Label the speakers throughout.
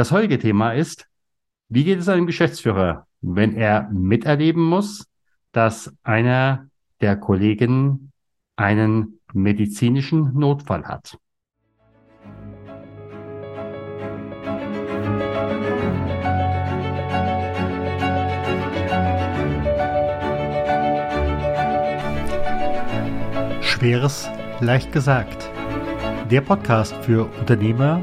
Speaker 1: Das heutige Thema ist, wie geht es einem Geschäftsführer, wenn er miterleben muss, dass einer der Kollegen einen medizinischen Notfall hat? Schweres leicht gesagt. Der Podcast für Unternehmer,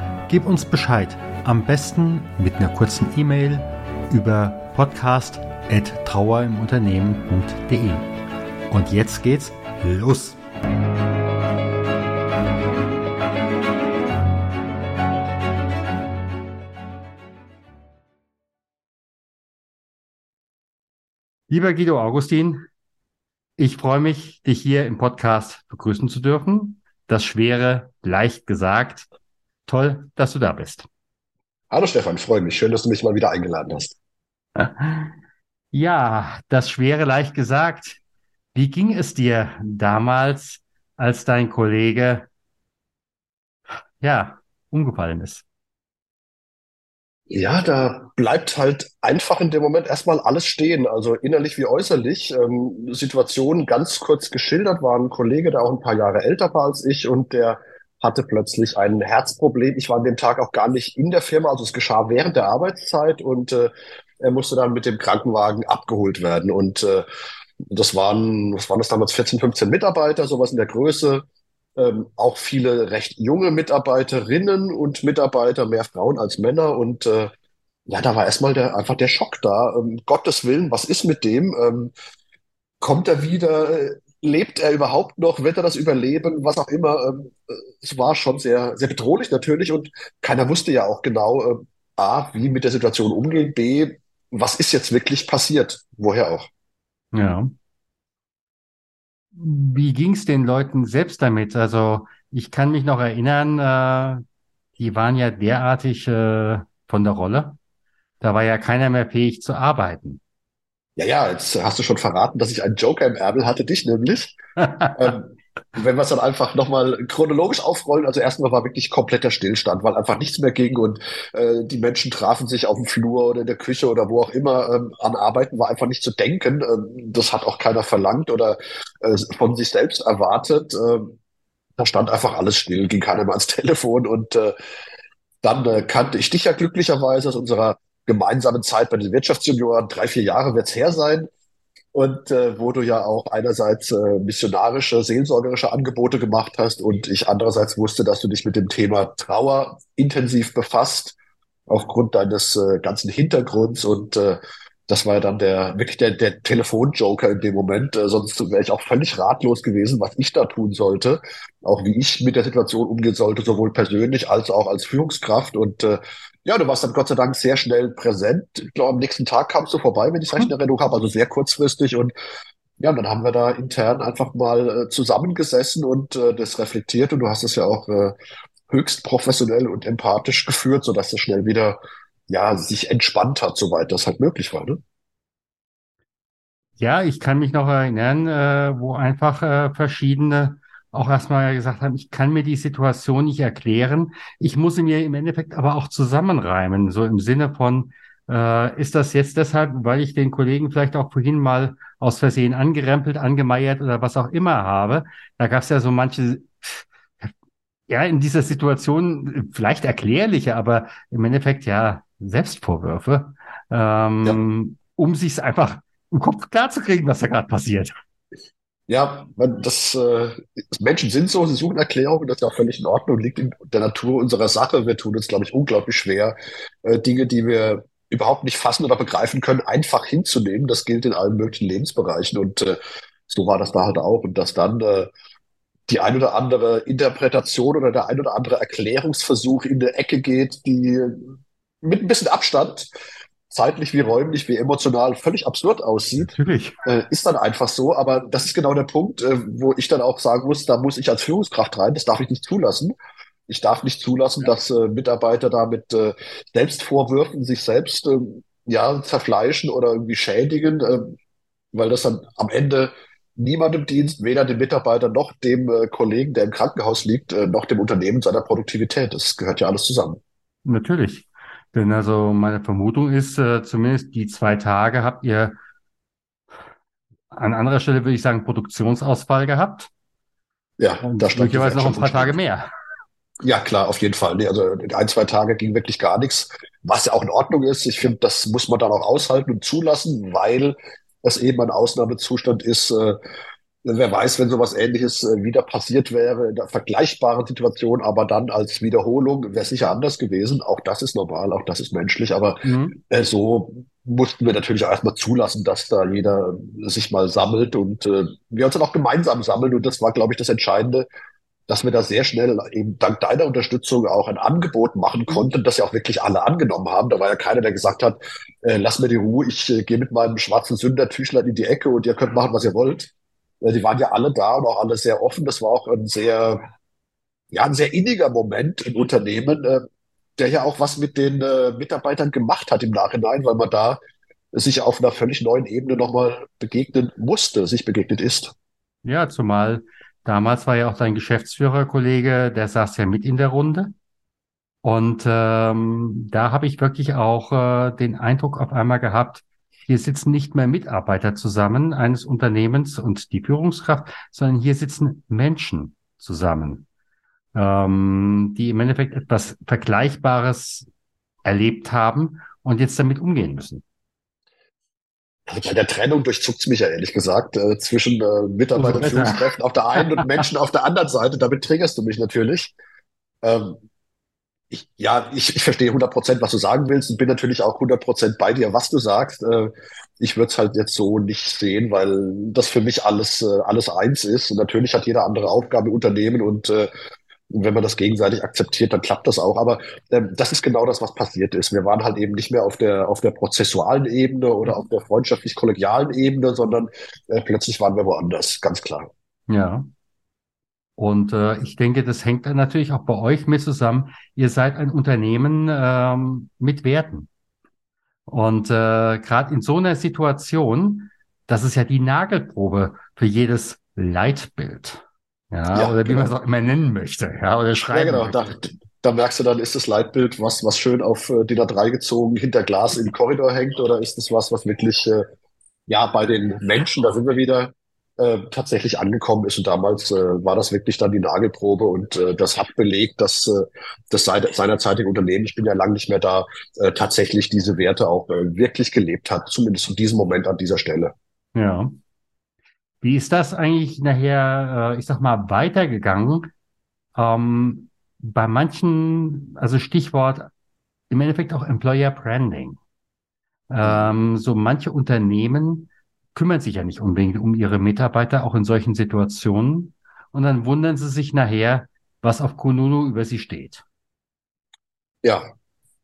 Speaker 1: gib uns Bescheid. Am besten mit einer kurzen E-Mail über podcast.trauerimunternehmen.de. Und jetzt geht's los! Lieber Guido Augustin, ich freue mich, dich hier im Podcast begrüßen zu dürfen. Das Schwere leicht gesagt. Toll, dass du da bist.
Speaker 2: Hallo Stefan, freue mich. Schön, dass du mich mal wieder eingeladen hast.
Speaker 1: Ja, das Schwere leicht gesagt. Wie ging es dir damals, als dein Kollege, ja, umgefallen ist?
Speaker 2: Ja, da bleibt halt einfach in dem Moment erstmal alles stehen, also innerlich wie äußerlich. Ähm, Situation ganz kurz geschildert war ein Kollege, der auch ein paar Jahre älter war als ich und der hatte plötzlich ein Herzproblem. Ich war an dem Tag auch gar nicht in der Firma, also es geschah während der Arbeitszeit und äh, er musste dann mit dem Krankenwagen abgeholt werden. Und äh, das waren, was waren das damals, 14, 15 Mitarbeiter, sowas in der Größe ähm, auch viele recht junge Mitarbeiterinnen und Mitarbeiter, mehr Frauen als Männer. Und äh, ja, da war erstmal der, einfach der Schock da. Ähm, Gottes Willen, was ist mit dem? Ähm, kommt er wieder? Lebt er überhaupt noch? Wird er das überleben? Was auch immer. Ähm, es war schon sehr, sehr bedrohlich natürlich und keiner wusste ja auch genau, äh, A, wie mit der Situation umgehen, B, was ist jetzt wirklich passiert? Woher auch?
Speaker 1: Ja. Wie ging es den Leuten selbst damit? Also ich kann mich noch erinnern, äh, die waren ja derartig äh, von der Rolle. Da war ja keiner mehr fähig zu arbeiten.
Speaker 2: Ja, ja, jetzt hast du schon verraten, dass ich einen Joker im Ärmel hatte, dich nämlich. ähm, wenn wir es dann einfach nochmal chronologisch aufrollen, also erstmal war wirklich kompletter Stillstand, weil einfach nichts mehr ging und äh, die Menschen trafen sich auf dem Flur oder in der Küche oder wo auch immer. Ähm, an Arbeiten war einfach nicht zu denken. Ähm, das hat auch keiner verlangt oder äh, von sich selbst erwartet. Ähm, da stand einfach alles still, ging keiner mehr ans Telefon und äh, dann äh, kannte ich dich ja glücklicherweise aus unserer gemeinsamen Zeit bei den Wirtschaftsjunioren. Drei, vier Jahre wird's her sein und äh, wo du ja auch einerseits äh, missionarische, seelsorgerische Angebote gemacht hast und ich andererseits wusste, dass du dich mit dem Thema Trauer intensiv befasst, aufgrund deines äh, ganzen Hintergrunds und äh, das war ja dann der wirklich der, der Telefonjoker in dem Moment. Äh, sonst wäre ich auch völlig ratlos gewesen, was ich da tun sollte, auch wie ich mit der Situation umgehen sollte, sowohl persönlich als auch als Führungskraft. Und äh, ja, du warst dann Gott sei Dank sehr schnell präsent. Ich glaube, am nächsten Tag kamst du vorbei, wenn ich recht in Erinnerung habe, also sehr kurzfristig. Und ja, dann haben wir da intern einfach mal äh, zusammengesessen und äh, das reflektiert. Und du hast es ja auch äh, höchst professionell und empathisch geführt, sodass das schnell wieder ja sich entspannt hat, soweit das halt möglich war. Ne?
Speaker 1: Ja, ich kann mich noch erinnern, äh, wo einfach äh, verschiedene auch erstmal gesagt haben, ich kann mir die Situation nicht erklären. Ich muss sie mir im Endeffekt aber auch zusammenreimen, so im Sinne von, äh, ist das jetzt deshalb, weil ich den Kollegen vielleicht auch vorhin mal aus Versehen angerempelt, angemeiert oder was auch immer habe. Da gab es ja so manche, ja, in dieser Situation vielleicht erklärliche, aber im Endeffekt ja Selbstvorwürfe, ähm, ja. um sich einfach im Kopf klarzukriegen, was da gerade passiert.
Speaker 2: Ja, das, äh, Menschen sind so, sie suchen Erklärungen, das ist ja auch völlig in Ordnung, liegt in der Natur unserer Sache. Wir tun uns, glaube ich, unglaublich schwer, äh, Dinge, die wir überhaupt nicht fassen oder begreifen können, einfach hinzunehmen. Das gilt in allen möglichen Lebensbereichen und äh, so war das da halt auch. Und dass dann äh, die ein oder andere Interpretation oder der ein oder andere Erklärungsversuch in der Ecke geht, die mit ein bisschen Abstand zeitlich wie räumlich wie emotional völlig absurd aussieht, äh, ist dann einfach so. Aber das ist genau der Punkt, äh, wo ich dann auch sagen muss, da muss ich als Führungskraft rein, das darf ich nicht zulassen. Ich darf nicht zulassen, dass äh, Mitarbeiter da mit äh, Selbstvorwürfen sich selbst äh, ja zerfleischen oder irgendwie schädigen, äh, weil das dann am Ende niemandem dient, weder dem Mitarbeiter noch dem äh, Kollegen, der im Krankenhaus liegt, äh, noch dem Unternehmen seiner Produktivität. Das gehört ja alles zusammen.
Speaker 1: Natürlich. Denn also meine Vermutung ist, äh, zumindest die zwei Tage habt ihr an anderer Stelle würde ich sagen Produktionsausfall gehabt.
Speaker 2: Ja,
Speaker 1: Und
Speaker 2: da stand
Speaker 1: möglicherweise noch ein paar Tage mehr.
Speaker 2: Ja, klar, auf jeden Fall. Nee, also ein, zwei Tage ging wirklich gar nichts, was ja auch in Ordnung ist. Ich finde, das muss man dann auch aushalten und zulassen, weil es eben ein Ausnahmezustand ist. Äh, wer weiß, wenn sowas Ähnliches äh, wieder passiert wäre, in einer vergleichbaren Situation, aber dann als Wiederholung, wäre sicher anders gewesen. Auch das ist normal, auch das ist menschlich. Aber
Speaker 1: Mhm.
Speaker 2: äh, so mussten wir natürlich auch erstmal zulassen, dass da jeder sich mal sammelt und äh, wir uns dann auch gemeinsam sammeln. Und das war, glaube ich, das Entscheidende, dass wir da sehr schnell eben dank deiner Unterstützung auch ein Angebot machen konnten, das ja auch wirklich alle angenommen haben. Da war ja keiner, der gesagt hat, äh, lass mir die Ruhe, ich äh, gehe mit meinem schwarzen Sündertüchlein in die Ecke und ihr könnt machen, was ihr wollt. Äh, die waren ja alle da und auch alle sehr offen. Das war auch ein sehr, ja, ein sehr inniger Moment im Unternehmen, äh, der ja auch was mit den äh, Mitarbeitern gemacht hat im Nachhinein, weil man da sich auf einer völlig neuen Ebene nochmal begegnen musste, sich begegnet ist.
Speaker 1: Ja, zumal damals war ja auch dein Geschäftsführerkollege, der saß ja mit in der Runde. Und ähm, da habe ich wirklich auch äh, den Eindruck auf einmal gehabt, hier sitzen nicht mehr Mitarbeiter zusammen eines Unternehmens und die Führungskraft, sondern hier sitzen Menschen zusammen, ähm, die im Endeffekt etwas Vergleichbares erlebt haben und jetzt damit umgehen müssen.
Speaker 2: Also bei der Trennung durchzuckt's mich ja ehrlich gesagt, äh, zwischen äh, Mitarbeitern und. Führungskräften auf der einen und Menschen auf der anderen Seite. Damit triggerst du mich natürlich. Ähm, ich, ja, ich, ich verstehe 100 Prozent, was du sagen willst und bin natürlich auch 100 Prozent bei dir, was du sagst. Äh, ich würde es halt jetzt so nicht sehen, weil das für mich alles, äh, alles eins ist. Und natürlich hat jeder andere Aufgabe Unternehmen und äh, wenn man das gegenseitig akzeptiert, dann klappt das auch. Aber ähm, das ist genau das, was passiert ist. Wir waren halt eben nicht mehr auf der, auf der prozessualen Ebene oder auf der freundschaftlich-kollegialen Ebene, sondern äh, plötzlich waren wir woanders, ganz klar.
Speaker 1: Ja. Und äh, ich denke, das hängt dann natürlich auch bei euch mit zusammen. Ihr seid ein Unternehmen ähm, mit Werten. Und äh, gerade in so einer Situation, das ist ja die Nagelprobe für jedes Leitbild. Ja,
Speaker 2: Ja,
Speaker 1: oder wie man es
Speaker 2: genau.
Speaker 1: auch immer nennen möchte, ja, oder
Speaker 2: Ja,
Speaker 1: schreiben
Speaker 2: genau. Da, da merkst du dann, ist das Leitbild was, was schön auf äh, DIN A3 gezogen hinter Glas im Korridor hängt oder ist es was, was wirklich äh, ja bei den Menschen, da sind wir wieder, äh, tatsächlich angekommen ist. Und damals äh, war das wirklich dann die Nagelprobe und äh, das hat belegt, dass äh, das seit, seinerzeitige Unternehmen, ich bin ja lange nicht mehr da, äh, tatsächlich diese Werte auch äh, wirklich gelebt hat, zumindest in diesem Moment an dieser Stelle.
Speaker 1: Ja. Wie ist das eigentlich nachher, äh, ich sag mal, weitergegangen? Ähm, bei manchen, also Stichwort im Endeffekt auch Employer Branding. Ähm, so manche Unternehmen kümmern sich ja nicht unbedingt um ihre Mitarbeiter, auch in solchen Situationen. Und dann wundern sie sich nachher, was auf Kununu über sie steht.
Speaker 2: Ja,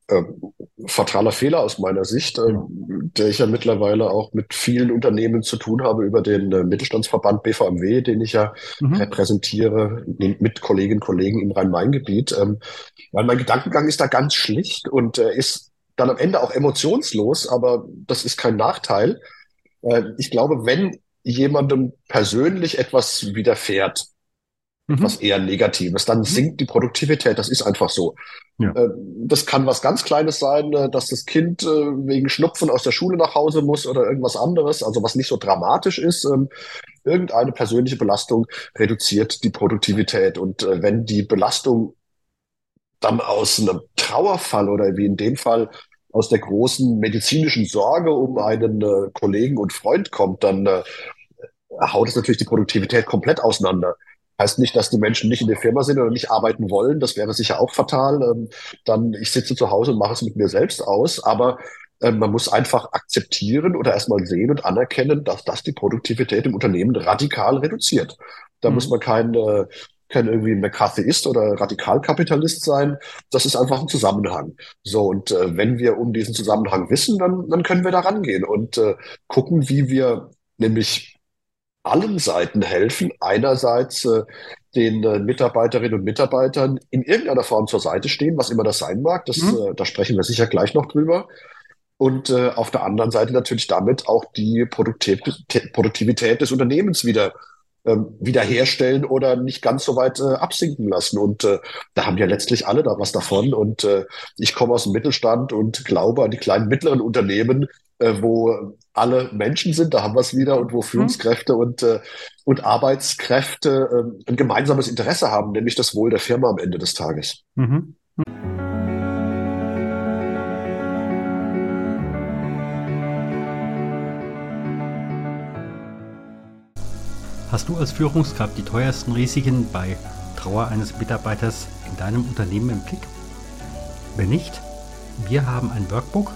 Speaker 2: ähm, fataler Fehler aus meiner Sicht, ähm, der ich ja mittlerweile auch mit vielen Unternehmen zu tun habe über den äh, Mittelstandsverband BVMW, den ich ja
Speaker 1: Mhm.
Speaker 2: repräsentiere mit Kolleginnen und Kollegen im Rhein-Main-Gebiet. Ähm, weil mein Gedankengang ist da ganz schlicht und äh, ist dann am Ende auch emotionslos, aber das ist kein Nachteil. Äh, ich glaube, wenn jemandem persönlich etwas widerfährt,
Speaker 1: Mhm.
Speaker 2: etwas eher Negatives, dann sinkt die Produktivität. Das ist einfach so.
Speaker 1: Ja.
Speaker 2: Äh, Das kann was ganz Kleines sein, äh, dass das Kind wegen Schnupfen aus der Schule nach Hause muss oder irgendwas anderes, also was nicht so dramatisch ist. Ähm, Irgendeine persönliche Belastung reduziert die Produktivität. Und wenn die Belastung dann aus einem Trauerfall oder wie in dem Fall aus der großen medizinischen Sorge um einen äh, Kollegen und Freund kommt, dann äh, haut es natürlich die Produktivität komplett auseinander. Heißt nicht, dass die Menschen nicht in der Firma sind oder nicht arbeiten wollen. Das wäre sicher auch fatal. Ähm, dann, ich sitze zu Hause und mache es mit mir selbst aus. Aber Ähm, man muss einfach akzeptieren oder erstmal sehen und anerkennen, dass das die Produktivität im Unternehmen radikal reduziert. Da mhm. muss man kein, äh, kein irgendwie McCarthyist oder Radikalkapitalist sein. Das ist einfach ein Zusammenhang. So, und äh, wenn wir um diesen Zusammenhang wissen, dann, dann können wir da rangehen und äh, gucken, wie wir nämlich allen Seiten helfen. Einerseits äh, den äh, Mitarbeiterinnen und Mitarbeitern in irgendeiner Form zur Seite stehen, was immer das sein mag. Das, mhm. äh, da sprechen wir sicher gleich noch drüber. Und äh, auf der anderen Seite natürlich damit auch die Produktiv Produktivität des Unternehmens wieder ähm, wiederherstellen oder nicht ganz so weit äh, absinken lassen. Und äh, da haben ja letztlich alle da was davon. Und äh, ich komme aus dem Mittelstand und glaube an die kleinen mittleren Unternehmen, äh, wo alle Menschen sind, da haben wir es wieder, und wo mhm. Führungskräfte mhm. und, äh, und Arbeitskräfte äh, ein gemeinsames Interesse haben, nämlich das Wohl der Firma am Ende des Tages. Mhm.
Speaker 1: Hast du als Führungskraft die teuersten Risiken bei Trauer eines Mitarbeiters in deinem Unternehmen im Blick? Wenn nicht, wir haben ein Workbook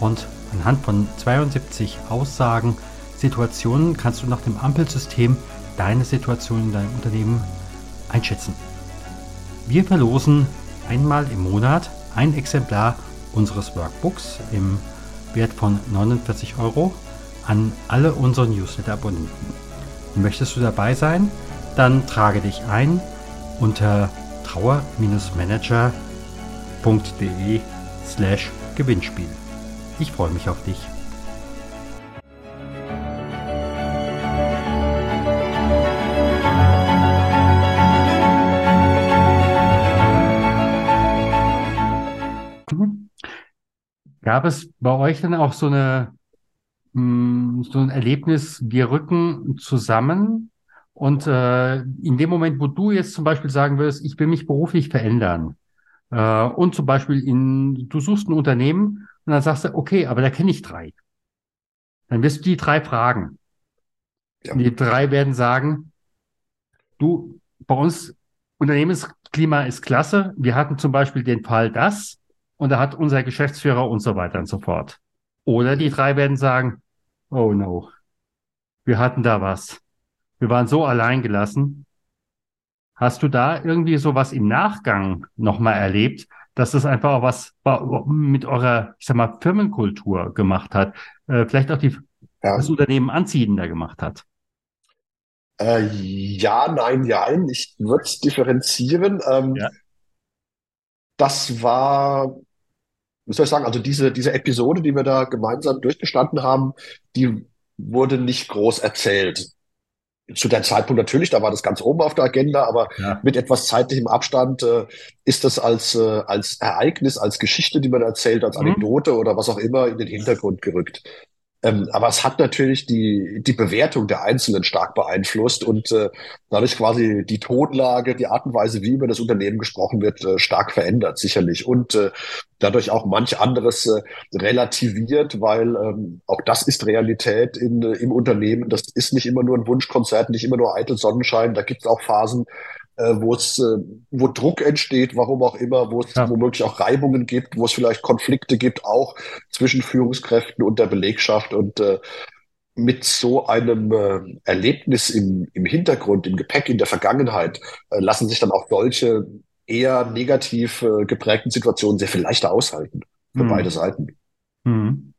Speaker 1: und anhand von 72 Aussagen, Situationen kannst du nach dem Ampelsystem deine Situation in deinem Unternehmen einschätzen. Wir verlosen einmal im Monat ein Exemplar unseres Workbooks im Wert von 49 Euro an alle unsere Newsletter-Abonnenten. Möchtest du dabei sein? Dann trage dich ein unter trauer-manager.de slash Gewinnspiel. Ich freue mich auf dich. Gab es bei euch dann auch so eine hm, so ein Erlebnis, wir rücken zusammen und äh, in dem Moment, wo du jetzt zum Beispiel sagen würdest, ich will mich beruflich verändern äh, und zum Beispiel in, du suchst ein Unternehmen und dann sagst du, okay, aber da kenne ich drei. Dann wirst du die drei fragen. Ja. Die drei werden sagen, du, bei uns Unternehmensklima ist klasse. Wir hatten zum Beispiel den Fall das und da hat unser Geschäftsführer und so weiter und so fort. Oder die drei werden sagen, oh no, wir hatten da was. Wir waren so allein gelassen. Hast du da irgendwie so was im Nachgang nochmal erlebt, dass das einfach auch was mit eurer, ich sag mal, Firmenkultur gemacht hat? Äh, vielleicht auch die, ja. das Unternehmen anziehender gemacht hat?
Speaker 2: Äh, ja, nein, ja. Ich würde es differenzieren. Ähm, ja. Das war wie soll ich sagen, also diese, diese Episode, die wir da gemeinsam durchgestanden haben, die wurde nicht groß erzählt. Zu der Zeitpunkt natürlich, da war das ganz oben auf der Agenda, aber ja. mit etwas zeitlichem Abstand äh, ist das als, äh, als Ereignis, als Geschichte, die man erzählt, als mhm. Anekdote mhm. oder was auch immer in den Hintergrund gerückt. Ähm, aber es hat natürlich die, die Bewertung der Einzelnen stark beeinflusst und äh, dadurch quasi die Tonlage, die Art und Weise, wie über das Unternehmen gesprochen wird, äh, stark verändert, sicherlich. Und äh, dadurch auch manch anderes äh, relativiert, weil ähm, auch das ist Realität in, äh, im Unternehmen. Das ist nicht immer nur ein Wunschkonzert, nicht immer nur eitel Sonnenschein. Da gibt es auch Phasen, äh, wo es, äh, wo Druck entsteht, warum auch immer, wo es ja. womöglich auch Reibungen gibt, wo es vielleicht Konflikte gibt, auch zwischen Führungskräften und der Belegschaft und äh, mit so einem äh, Erlebnis im, im Hintergrund, im Gepäck, in der Vergangenheit, äh, lassen sich dann auch solche eher negativ äh, geprägten Situationen sehr viel leichter aushalten für hm. beide Seiten. Hm.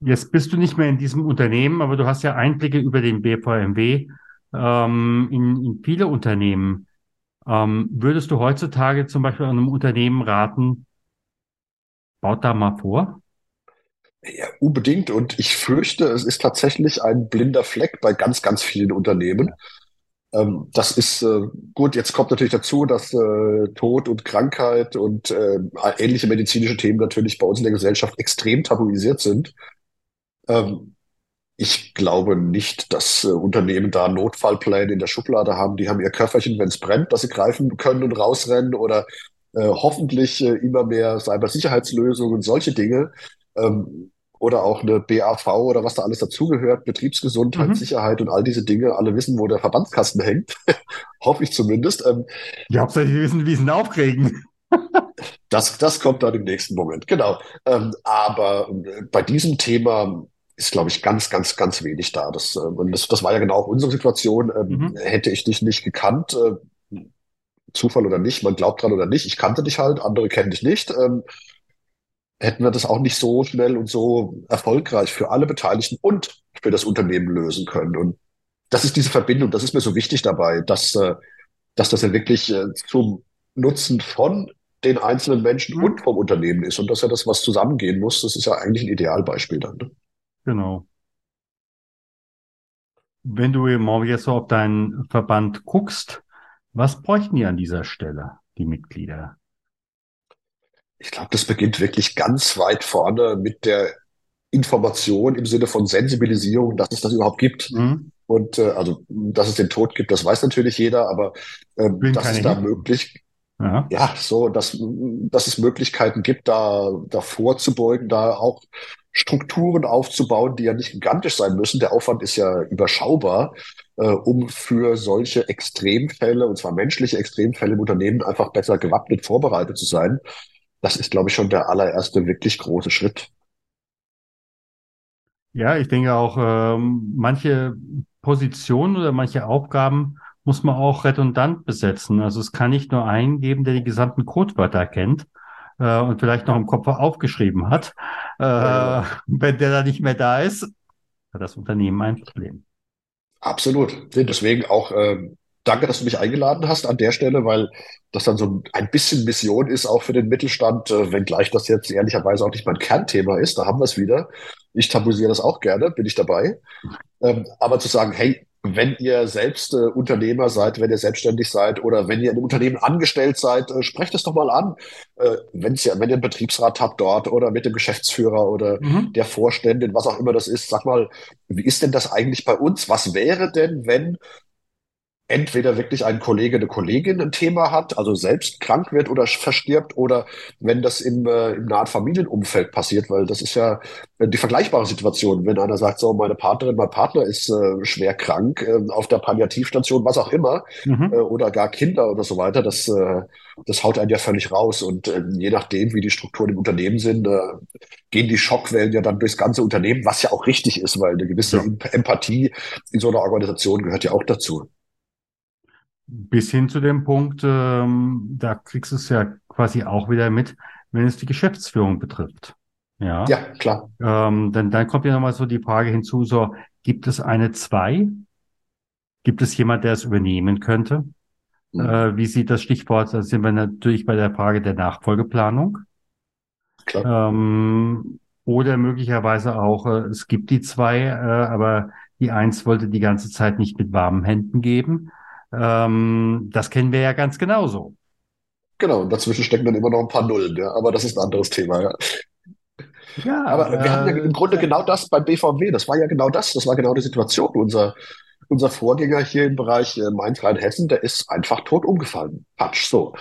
Speaker 1: Jetzt bist du nicht mehr in diesem Unternehmen, aber du hast ja Einblicke über den BVMW ähm, in, in viele Unternehmen. Ähm, würdest du heutzutage zum Beispiel einem Unternehmen raten, baut da mal vor?
Speaker 2: Ja, unbedingt. Und ich fürchte, es ist tatsächlich ein blinder Fleck bei ganz, ganz vielen Unternehmen. Ähm, das ist äh, gut. Jetzt kommt natürlich dazu, dass äh, Tod und Krankheit und äh, ähnliche medizinische Themen natürlich bei uns in der Gesellschaft extrem tabuisiert sind. Ähm, ich glaube nicht, dass äh, Unternehmen da Notfallpläne in der Schublade haben. Die haben ihr Köfferchen, wenn es brennt, dass sie greifen können und rausrennen oder äh, hoffentlich äh, immer mehr Cybersicherheitslösungen, solche Dinge. Ähm, oder auch eine BAV oder was da alles dazugehört, Betriebsgesundheit, mhm. Sicherheit und all diese Dinge. Alle wissen, wo der Verbandskasten hängt. Hoffe ich zumindest. Ähm,
Speaker 1: ja, hauptsächlich wissen, wie sie ihn aufkriegen.
Speaker 2: Das, das kommt dann im nächsten Moment, genau. Ähm, aber äh, bei diesem Thema ist, glaube ich, ganz, ganz, ganz wenig da. Das, äh, und das, das war ja genau auch unsere Situation. Ähm,
Speaker 1: Mhm.
Speaker 2: hätte ich dich nicht gekannt, äh, Zufall oder nicht, man glaubt dran oder nicht, ich kannte dich halt, andere kennen dich nicht, ähm, hätten wir das auch nicht so schnell und so erfolgreich für alle Beteiligten und für das Unternehmen lösen können. Und das ist diese Verbindung, das ist mir so wichtig dabei, dass, äh, dass das ja wirklich äh, zum Nutzen von den einzelnen Menschen
Speaker 1: Mhm.
Speaker 2: und vom Unternehmen ist und dass ja das, was zusammengehen muss, das ist ja eigentlich ein Idealbeispiel dann. Ne?
Speaker 1: Genau. Wenn du mal jetzt so auf deinen Verband guckst, was bräuchten die an dieser Stelle, die Mitglieder?
Speaker 2: Ich glaube, das beginnt wirklich ganz weit vorne mit der Information im Sinne von Sensibilisierung, dass es das überhaupt gibt.
Speaker 1: Mhm.
Speaker 2: Und äh, also, dass es den Tod gibt, das weiß natürlich jeder, aber
Speaker 1: Will
Speaker 2: dass es da möglich,
Speaker 1: Ja.
Speaker 2: ja, so, dass, dass es Möglichkeiten gibt, da, da vorzubeugen, da auch Strukturen aufzubauen, die ja nicht gigantisch sein müssen. Der Aufwand ist ja überschaubar, äh, um für solche Extremfälle, und zwar menschliche Extremfälle im Unternehmen, einfach besser gewappnet vorbereitet zu sein. Das ist, glaube ich, schon der allererste wirklich große Schritt.
Speaker 1: Ja, ich denke auch, ähm, manche Positionen oder manche Aufgaben muss man auch redundant besetzen. Also es kann nicht nur einen geben, der die gesamten Codewörter kennt äh, und vielleicht noch im Kopf aufgeschrieben hat. Äh,
Speaker 2: Ja,
Speaker 1: wenn der da nicht mehr da ist, hat das Unternehmen ein Problem.
Speaker 2: Absolut. Deswegen auch ähm, danke, dass du mich eingeladen hast an der Stelle, weil das dann so ein bisschen Mission ist, auch für den Mittelstand, äh, wenngleich das jetzt ehrlicherweise auch nicht mein Kernthema ist. Da haben wir es wieder. Ich tabuisiere das auch gerne, bin ich dabei. Ähm, aber zu sagen, hey, wenn ihr selbst äh, Unternehmer seid, wenn ihr selbstständig seid oder wenn ihr in einem Unternehmen angestellt seid, äh, sprecht es doch mal an. Äh, wenn's ja, wenn ihr einen Betriebsrat habt dort oder mit dem Geschäftsführer oder
Speaker 1: Mhm.
Speaker 2: der Vorständin, was auch immer das ist, sag mal, wie ist denn das eigentlich bei uns? Was wäre denn, wenn entweder wirklich ein Kollege, eine Kollegin ein Thema hat, also selbst krank wird oder verstirbt, oder wenn das im, äh, im nahen Familienumfeld passiert, weil das ist ja äh, die vergleichbare Situation, wenn einer sagt, so, meine Partnerin, mein Partner ist äh, schwer krank, äh, auf der Palliativstation, was auch immer, äh,
Speaker 1: Mhm.
Speaker 2: oder gar Kinder oder so weiter, das, äh, das haut einen ja völlig raus. Und äh, je nachdem, wie die Strukturen im Unternehmen sind, äh, gehen die Schockwellen ja dann durchs ganze Unternehmen, was ja auch richtig ist, weil eine gewisse
Speaker 1: Ja.
Speaker 2: Em- Empathie in so einer Organisation gehört ja auch dazu.
Speaker 1: Bis hin zu dem Punkt, ähm, da kriegst du es ja quasi auch wieder mit, wenn es die Geschäftsführung betrifft. Ja.
Speaker 2: Ja, klar.
Speaker 1: Ähm, dann, dann kommt ja nochmal so die Frage hinzu, so, gibt es eine zwei? Gibt es jemand, der es übernehmen könnte?
Speaker 2: Mhm.
Speaker 1: Äh, wie sieht das Stichwort? Da sind wir natürlich bei der Frage der Nachfolgeplanung.
Speaker 2: Klar.
Speaker 1: Ähm, oder möglicherweise auch, äh, es gibt die zwei, äh, aber die eins wollte die ganze Zeit nicht mit warmen Händen geben. Ähm, das kennen wir ja ganz genauso.
Speaker 2: Genau, und dazwischen stecken dann immer noch ein paar Nullen, ja. Aber das ist ein anderes Thema, ja.
Speaker 1: Ja,
Speaker 2: Aber wir hatten ja
Speaker 1: äh,
Speaker 2: im Grunde genau das beim BVW. Das war ja genau das. Das war genau die Situation. Unser, unser Vorgänger hier im Bereich äh, Mainz-Rhein-Hessen, der ist einfach tot umgefallen. Patsch, so.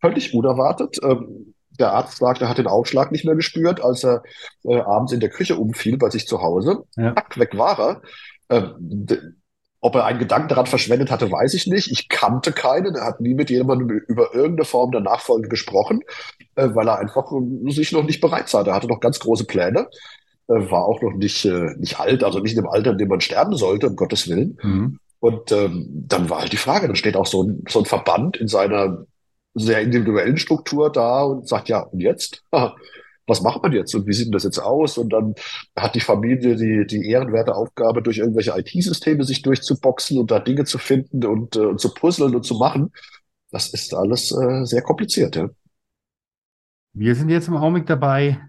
Speaker 2: Völlig unerwartet. Ähm, der Arzt sagt, er hat den Aufschlag nicht mehr gespürt, als er äh, abends in der Küche umfiel bei sich zu Hause.
Speaker 1: ja.
Speaker 2: Zack, weg war er. Ähm, ob er einen Gedanken daran verschwendet hatte, weiß ich nicht. Ich kannte keinen. Er hat nie mit jemandem über irgendeine Form der Nachfolge gesprochen, äh, weil er einfach äh, sich noch nicht bereit sah. Er hatte noch ganz große Pläne, äh, war auch noch nicht, äh, nicht alt, also nicht in dem Alter, in dem man sterben sollte, um Gottes Willen.
Speaker 1: Mhm.
Speaker 2: Und ähm, dann war halt die Frage, dann steht auch so ein, so ein Verband in seiner sehr individuellen Struktur da und sagt, ja, und jetzt? Was macht man jetzt und wie sieht denn das jetzt aus? Und dann hat die Familie die, die ehrenwerte Aufgabe, durch irgendwelche IT-Systeme sich durchzuboxen und da Dinge zu finden und, äh, und zu puzzeln und zu machen. Das ist alles äh, sehr kompliziert, ja.
Speaker 1: Wir sind jetzt im Augenblick dabei,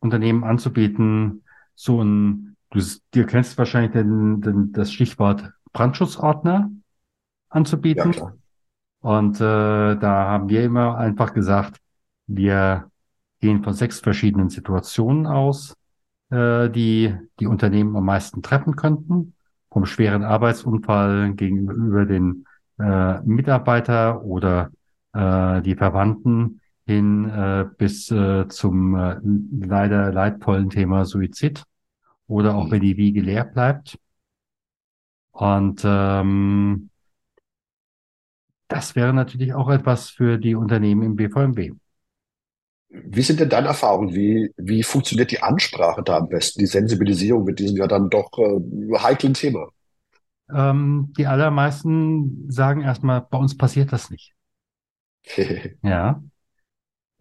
Speaker 1: Unternehmen anzubieten, so ein, du, dir kennst wahrscheinlich den, den, das Stichwort Brandschutzordner
Speaker 2: Ja,
Speaker 1: anzubieten.
Speaker 2: klar.
Speaker 1: Und äh, da haben wir immer einfach gesagt, wir gehen von sechs verschiedenen Situationen aus, äh, die die Unternehmen am meisten treffen könnten. Vom schweren Arbeitsunfall gegenüber den äh, Mitarbeiter oder äh, die Verwandten hin äh, bis äh, zum äh, leider leidvollen Thema Suizid oder auch
Speaker 2: Hm.
Speaker 1: wenn die Wiege leer bleibt. Und ähm, das wäre natürlich auch etwas für die Unternehmen im BVMW.
Speaker 2: Wie sind denn deine Erfahrungen? Wie, wie funktioniert die Ansprache da am besten, die Sensibilisierung mit diesem ja dann doch äh, heiklen Thema?
Speaker 1: Ähm, die allermeisten sagen erstmal, bei uns passiert das nicht. Ja.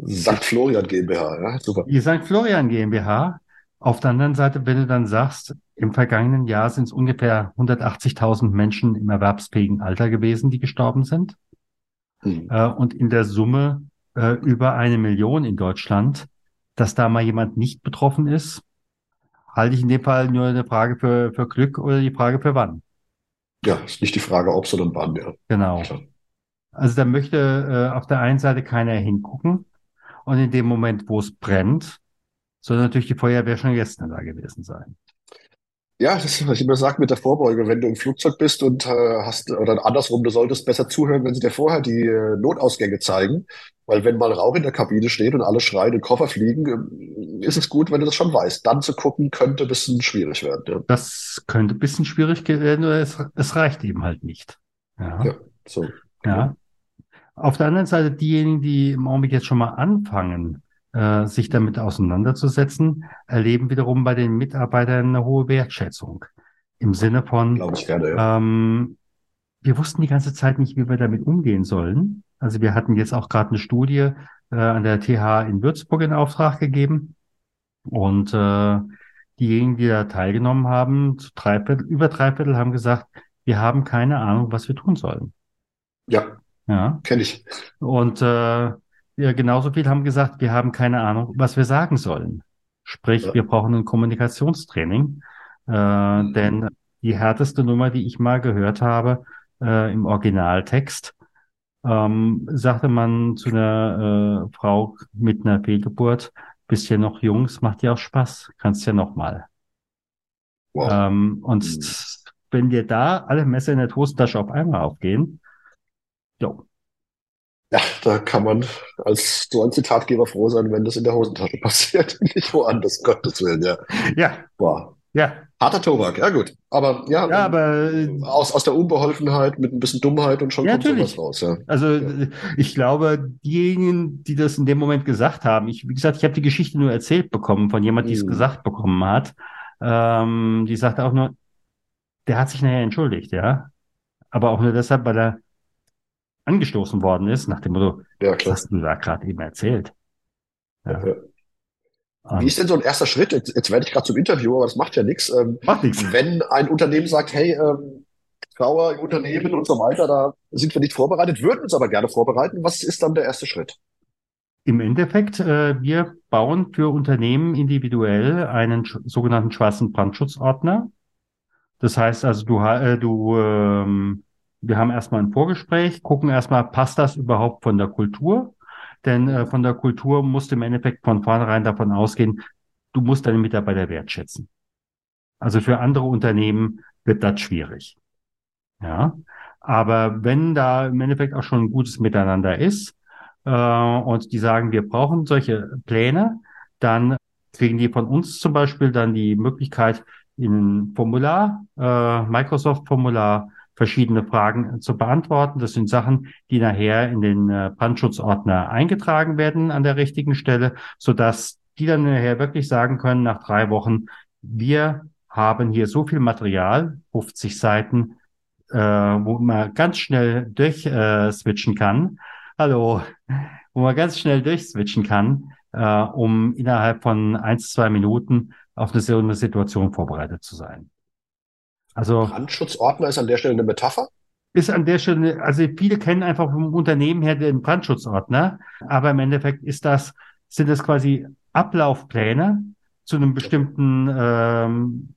Speaker 2: St. Florian GmbH, ja, super.
Speaker 1: Die St. Florian GmbH. Auf der anderen Seite, wenn du dann sagst, im vergangenen Jahr sind es ungefähr 180.000 Menschen im erwerbsfähigen Alter gewesen, die gestorben sind. Mhm. Äh, und in der Summe äh, über eine Million in Deutschland, dass da mal jemand nicht betroffen ist, halte ich in dem Fall nur eine Frage für, für Glück oder die Frage für wann.
Speaker 2: Ja, ist nicht die Frage, ob, sondern wann, ja.
Speaker 1: Genau. Klar. Also da möchte äh, auf der einen Seite keiner hingucken und in dem Moment, wo es brennt, soll natürlich die Feuerwehr schon gestern da gewesen sein.
Speaker 2: Ja, das ist, was ich immer sage mit der Vorbeuge. Wenn du im Flugzeug bist und äh, hast, oder andersrum, du solltest besser zuhören, wenn sie dir vorher die äh, Notausgänge zeigen. Weil wenn mal Rauch in der Kabine steht und alle schreien und Koffer fliegen, äh, ist es gut, wenn du das schon weißt. Dann zu gucken, könnte ein bisschen schwierig werden. Ja.
Speaker 1: Das könnte ein bisschen schwierig werden, oder es, es reicht eben halt nicht. Ja, ja so. Ja. Auf der anderen Seite, diejenigen, die im Augenblick jetzt schon mal anfangen, äh, sich damit auseinanderzusetzen, erleben wiederum bei den Mitarbeitern eine hohe Wertschätzung. Im Sinne von,
Speaker 2: ich gerne, ja.
Speaker 1: ähm, wir wussten die ganze Zeit nicht, wie wir damit umgehen sollen. Also wir hatten jetzt auch gerade eine Studie äh, an der TH in Würzburg in Auftrag gegeben. Und äh, diejenigen, die da teilgenommen haben, zu drei Viertel, über drei Viertel haben gesagt, wir haben keine Ahnung, was wir tun sollen.
Speaker 2: Ja. Ja. Kenne ich.
Speaker 1: Und äh, ja, genauso viel haben gesagt, wir haben keine Ahnung, was wir sagen sollen. Sprich, ja. wir brauchen ein Kommunikationstraining, äh, mhm. denn die härteste Nummer, die ich mal gehört habe äh, im Originaltext, ähm, sagte man zu einer äh, Frau mit einer Fehlgeburt, bist ja noch jung, es macht dir auch Spaß, kannst ja noch mal. Wow. Ähm, und mhm. wenn dir da alle Messer in der Hosentasche auf einmal aufgehen, jo,
Speaker 2: ja, da kann man als so ein Zitatgeber froh sein, wenn das in der Hosentasche passiert, nicht woanders, Gottes Willen, ja.
Speaker 1: Ja.
Speaker 2: Boah. Ja. Harter Tobak, ja gut. Aber ja,
Speaker 1: ja aber,
Speaker 2: äh, aus, aus der Unbeholfenheit mit ein bisschen Dummheit und schon
Speaker 1: ja, kommt natürlich. sowas raus. Ja. Also ja. ich glaube, diejenigen, die das in dem Moment gesagt haben, ich, wie gesagt, ich habe die Geschichte nur erzählt bekommen von jemand, die es mhm. gesagt bekommen hat. Ähm, die sagte auch nur, der hat sich nachher entschuldigt, ja. Aber auch nur deshalb, weil er angestoßen worden ist, nach dem Motto, ja, was hast du da gerade eben erzählt?
Speaker 2: Ja. Ja. Wie ist denn so ein erster Schritt? Jetzt, jetzt werde ich gerade zum Interview, aber das macht ja nichts. Ähm,
Speaker 1: macht nichts.
Speaker 2: Wenn ein Unternehmen sagt, hey, ähm, Trauer im Unternehmen und so weiter, da sind wir nicht vorbereitet, würden uns aber gerne vorbereiten. Was ist dann der erste Schritt?
Speaker 1: Im Endeffekt, äh, wir bauen für Unternehmen individuell einen sogenannten schwarzen Brandschutzordner. Das heißt also, du, äh, du ähm, wir haben erstmal ein Vorgespräch, gucken erstmal, passt das überhaupt von der Kultur? Denn äh, von der Kultur musst du im Endeffekt von vornherein davon ausgehen, du musst deine Mitarbeiter wertschätzen. Also für andere Unternehmen wird das schwierig. Ja. Aber wenn da im Endeffekt auch schon ein gutes Miteinander ist äh, und die sagen, wir brauchen solche Pläne, dann kriegen die von uns zum Beispiel dann die Möglichkeit, in Formular, äh, Microsoft-Formular verschiedene Fragen zu beantworten. Das sind Sachen, die nachher in den äh, Brandschutzordner eingetragen werden an der richtigen Stelle, sodass die dann nachher wirklich sagen können, nach drei Wochen, wir haben hier so viel Material, 50 Seiten, äh, wo man ganz schnell durchswitchen äh, kann. Hallo, wo man ganz schnell durchswitchen kann, äh, um innerhalb von eins, zwei Minuten auf eine eine Situation vorbereitet zu sein.
Speaker 2: Also Brandschutzordner ist an der Stelle eine Metapher?
Speaker 1: Ist an der Stelle, also viele kennen einfach vom Unternehmen her den Brandschutzordner, aber im Endeffekt ist das, sind das quasi Ablaufpläne zu einem bestimmten, ähm,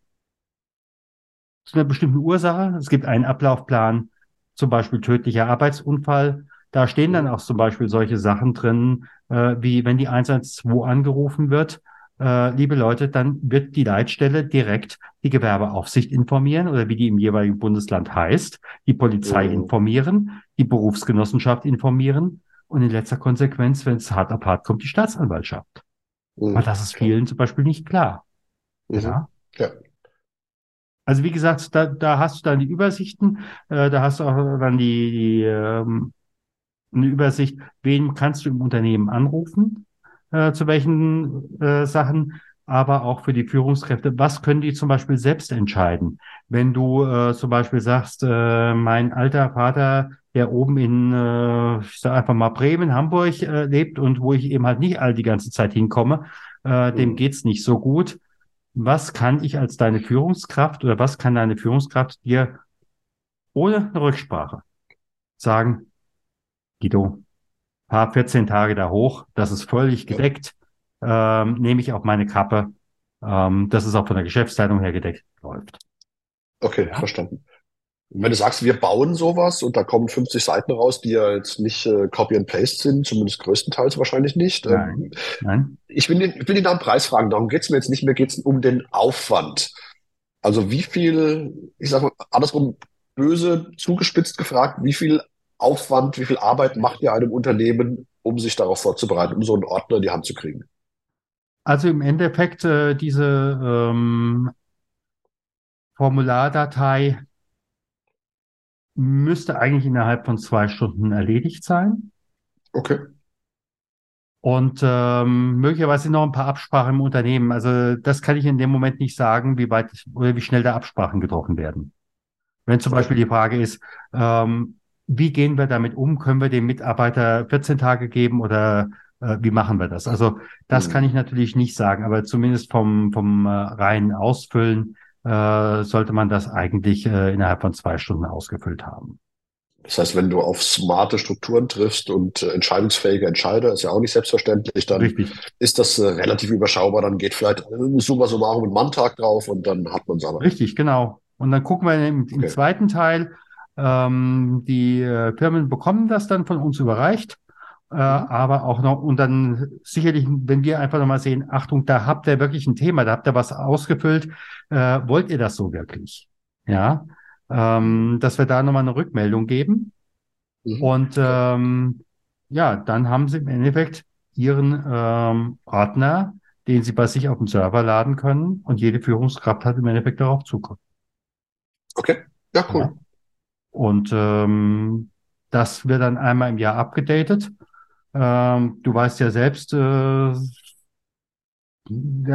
Speaker 1: zu einer bestimmten Ursache. Es gibt einen Ablaufplan, zum Beispiel tödlicher Arbeitsunfall. Da stehen dann auch zum Beispiel solche Sachen drin, äh, wie wenn die 112 angerufen wird, äh, liebe Leute, dann wird die Leitstelle direkt die Gewerbeaufsicht informieren oder wie die im jeweiligen Bundesland heißt, die Polizei oh. informieren, die Berufsgenossenschaft informieren und in letzter Konsequenz, wenn es hart auf hart kommt, die Staatsanwaltschaft. Oh. Aber das ist vielen zum Beispiel nicht klar. Mhm. Ja? ja. Also wie gesagt, da, da hast du dann die Übersichten, äh, da hast du auch dann die, die ähm, eine Übersicht, wen kannst du im Unternehmen anrufen, äh, zu welchen äh, Sachen, aber auch für die Führungskräfte. Was können die zum Beispiel selbst entscheiden? Wenn du äh, zum Beispiel sagst, äh, mein alter Vater, der oben in, äh, ich sag einfach mal Bremen, Hamburg äh, lebt und wo ich eben halt nicht all die ganze Zeit hinkomme, äh, dem
Speaker 2: Mhm.
Speaker 1: geht's nicht so gut. Was kann ich als deine Führungskraft oder was kann deine Führungskraft dir ohne eine Rücksprache sagen, Guido, fahr 14 Tage da hoch, das ist völlig gedeckt, ähm, nehme ich auf meine Kappe, ähm, das ist auch von der Geschäftsleitung her gedeckt, läuft.
Speaker 2: Okay,
Speaker 1: Ja.
Speaker 2: verstanden. Und wenn du sagst, wir bauen sowas und da kommen 50 Seiten raus, die ja jetzt nicht äh, Copy and Paste sind, zumindest größtenteils wahrscheinlich nicht.
Speaker 1: Nein.
Speaker 2: Ähm,
Speaker 1: Nein?
Speaker 2: ich will den, ich will den nach dem Preis fragen, darum geht's mir jetzt nicht mehr, geht's um den Aufwand. Also wie viel, ich sag mal, andersrum böse zugespitzt gefragt, wie viel Aufwand, wie viel Arbeit macht ihr einem Unternehmen, um sich darauf vorzubereiten, um so einen Ordner in die Hand zu kriegen?
Speaker 1: Also im Endeffekt äh, diese ähm, Formulardatei müsste eigentlich innerhalb von zwei Stunden erledigt sein.
Speaker 2: Okay.
Speaker 1: Und ähm, möglicherweise noch ein paar Absprachen im Unternehmen. Also das kann ich in dem Moment nicht sagen, wie weit oder wie schnell da Absprachen getroffen werden. Wenn zum. Beispiel die Frage ist, ähm, wie gehen wir damit um? Können wir dem Mitarbeiter 14 Tage geben oder äh, wie machen wir das? Also das
Speaker 2: Hm.
Speaker 1: kann ich natürlich nicht sagen, aber zumindest vom, vom äh, reinen Ausfüllen äh, sollte man das eigentlich äh, innerhalb von zwei Stunden ausgefüllt haben.
Speaker 2: Das heißt, wenn du auf smarte Strukturen triffst und äh, entscheidungsfähige Entscheider, ist ja auch nicht selbstverständlich, dann
Speaker 1: Richtig.
Speaker 2: ist das äh, relativ überschaubar. Dann geht vielleicht äh, summa summarum ein Manntag drauf und dann hat man es aber.
Speaker 1: Richtig, genau. Und dann gucken wir im, im
Speaker 2: Okay.
Speaker 1: zweiten Teil, ähm, die äh, Firmen bekommen das dann von uns überreicht, äh, aber auch noch, und dann sicherlich, wenn wir einfach nochmal sehen, Achtung, da habt ihr wirklich ein Thema, da habt ihr was ausgefüllt, äh, wollt ihr das so wirklich? Ja, ähm, dass wir da nochmal eine Rückmeldung geben.
Speaker 2: Mhm.
Speaker 1: Und ähm, ja, dann haben sie im Endeffekt ihren ähm, Ordner, den sie bei sich auf dem Server laden können und jede Führungskraft hat im Endeffekt darauf Zugriff.
Speaker 2: Okay, ja, cool.
Speaker 1: Ja. Und ähm, das wird dann einmal im Jahr abgedatet. Ähm, du weißt ja selbst, äh, da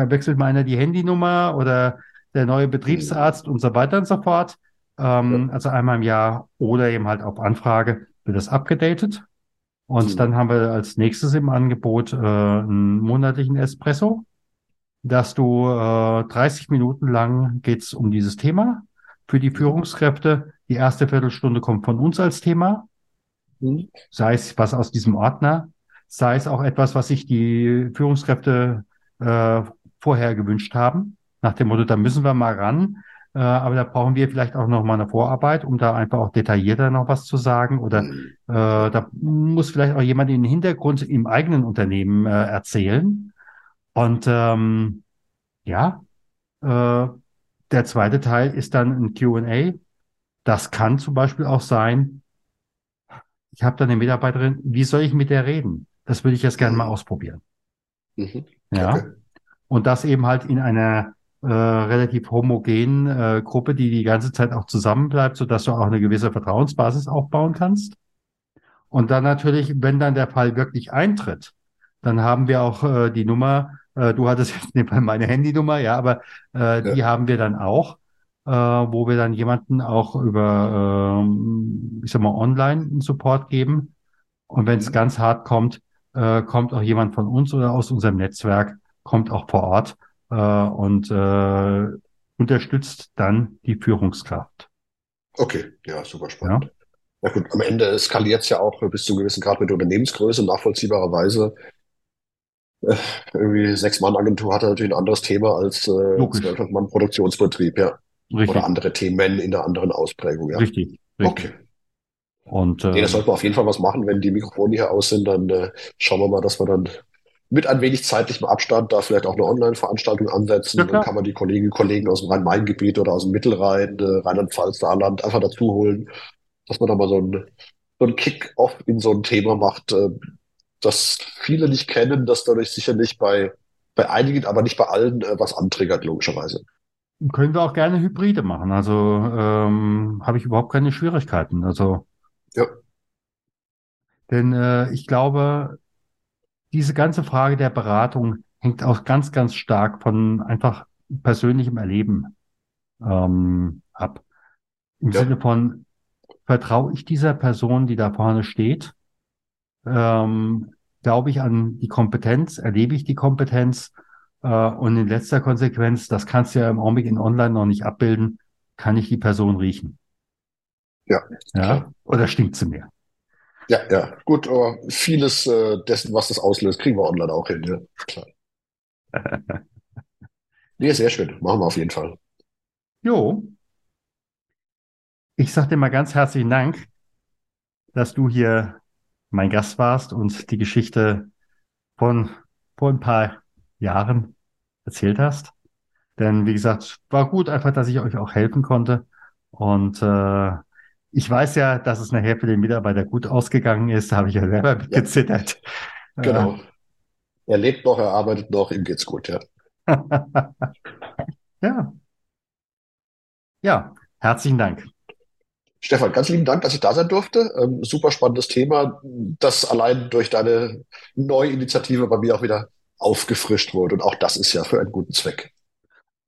Speaker 1: wechselt mal einer die Handynummer oder der neue Betriebsarzt und so weiter und so fort. Ähm, Also einmal im Jahr oder eben halt auf Anfrage wird das abgedatet. Und
Speaker 2: Mhm.
Speaker 1: dann haben wir als nächstes im Angebot äh, einen monatlichen Espresso, dass du äh, 30 Minuten lang geht's um dieses Thema. Für die Führungskräfte, die erste Viertelstunde kommt von uns als Thema,
Speaker 2: Mhm.
Speaker 1: sei es was aus diesem Ordner, sei es auch etwas, was sich die Führungskräfte äh, vorher gewünscht haben, nach dem Motto, da müssen wir mal ran, äh, aber da brauchen wir vielleicht auch noch mal eine Vorarbeit, um da einfach auch detaillierter noch was zu sagen oder
Speaker 2: Mhm.
Speaker 1: äh, da muss vielleicht auch jemand in den Hintergrund im eigenen Unternehmen äh, erzählen. Und ähm, ja, äh, der zweite Teil ist dann ein Q&A. Das kann zum Beispiel auch sein, ich habe da eine Mitarbeiterin, wie soll ich mit der reden? Das würde ich jetzt gerne mal
Speaker 2: Mhm.
Speaker 1: ausprobieren.
Speaker 2: Mhm.
Speaker 1: Ja.
Speaker 2: Okay.
Speaker 1: Und das eben halt in einer äh, relativ homogenen äh, Gruppe, die die ganze Zeit auch zusammenbleibt, sodass du auch eine gewisse Vertrauensbasis aufbauen kannst. Und dann natürlich, wenn dann der Fall wirklich eintritt, dann haben wir auch äh, die Nummer, äh, du hattest jetzt dem Fall meine Handynummer, ja, aber äh, die haben wir dann auch, äh, wo wir dann jemanden auch über, ähm, ich sag mal, online einen Support geben. Und wenn es
Speaker 2: Mhm.
Speaker 1: ganz hart kommt, äh, kommt auch jemand von uns oder aus unserem Netzwerk, kommt auch vor Ort äh, und äh, unterstützt dann die Führungskraft.
Speaker 2: Okay, ja, super spannend. Ja gut, am Ende skaliert es ja auch bis zu einem gewissen Grad mit der Unternehmensgröße, nachvollziehbarerweise. Äh, irgendwie Sechs-Mann-Agentur hat natürlich ein anderes Thema als äh,
Speaker 1: Logisch.
Speaker 2: Zwölf-Mann-Produktionsbetrieb, ja.
Speaker 1: Richtig,
Speaker 2: Oder andere Themen in einer anderen Ausprägung, ja.
Speaker 1: richtig, richtig.
Speaker 2: Okay.
Speaker 1: Und
Speaker 2: Nee,
Speaker 1: äh,
Speaker 2: das sollten wir auf jeden Fall was machen. Wenn die Mikrofone hier aus sind, dann äh, schauen wir mal, dass wir dann mit ein wenig zeitlichem Abstand da vielleicht auch eine Online-Veranstaltung ansetzen.
Speaker 1: Ja,
Speaker 2: Dann kann man die Kolleginnen und Kollegen aus dem Rhein-Main-Gebiet oder aus dem Mittelrhein, äh, Rheinland-Pfalz, Saarland einfach dazu holen, dass man da mal so ein, so ein Kick-off in so ein Thema macht, äh, das viele nicht kennen, das dadurch sicherlich bei, bei einigen, aber nicht bei allen äh, was antriggert, logischerweise.
Speaker 1: Können wir auch gerne Hybride machen. Also ähm, habe ich überhaupt keine Schwierigkeiten. Also
Speaker 2: Ja.
Speaker 1: denn äh, ich glaube, diese ganze Frage der Beratung hängt auch ganz, ganz stark von einfach persönlichem Erleben ähm, ab. Im ja. Sinne von, vertraue ich dieser Person, die da vorne steht? Ähm, glaube ich an die Kompetenz? Erlebe ich die Kompetenz? Äh, und in letzter Konsequenz, das kannst du ja im Augenblick in Online noch nicht abbilden, kann ich die Person riechen?
Speaker 2: Ja.
Speaker 1: ja? Oder stinkt sie mir?
Speaker 2: Ja, ja, gut, aber vieles äh, dessen, was das auslöst, kriegen wir online auch hin, ja, klar. nee, sehr schön, machen wir auf jeden Fall.
Speaker 1: Jo. Ich sag dir mal ganz herzlichen Dank, dass du hier mein Gast warst und die Geschichte von vor ein paar Jahren erzählt hast. Denn wie gesagt, war gut einfach, dass ich euch auch helfen konnte. Und äh, ich weiß ja, dass es nachher für den Mitarbeiter gut ausgegangen ist. Da habe ich ja selber gezittert.
Speaker 2: Ja, genau. Äh, er lebt noch, er arbeitet noch, ihm geht's gut, ja.
Speaker 1: ja. Ja, herzlichen Dank.
Speaker 2: Stefan, ganz lieben Dank, dass ich da sein durfte. Ähm, super spannendes Thema, das allein durch deine neue Initiative bei mir auch wieder aufgefrischt wurde. Und auch das ist ja für einen guten Zweck.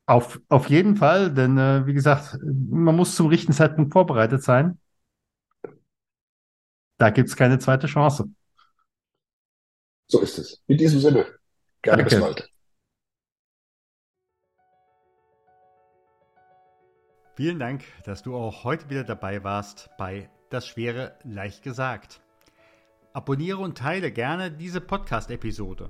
Speaker 1: Auf, auf jeden Fall, denn äh, wie gesagt, man muss zum richtigen Zeitpunkt vorbereitet sein. Da gibt es keine zweite Chance.
Speaker 2: So ist es. In diesem Sinne, gerne Danke. bis bald.
Speaker 1: Vielen Dank, dass du auch heute wieder dabei warst bei Das Schwere leicht gesagt. Abonniere und teile gerne diese Podcast-Episode.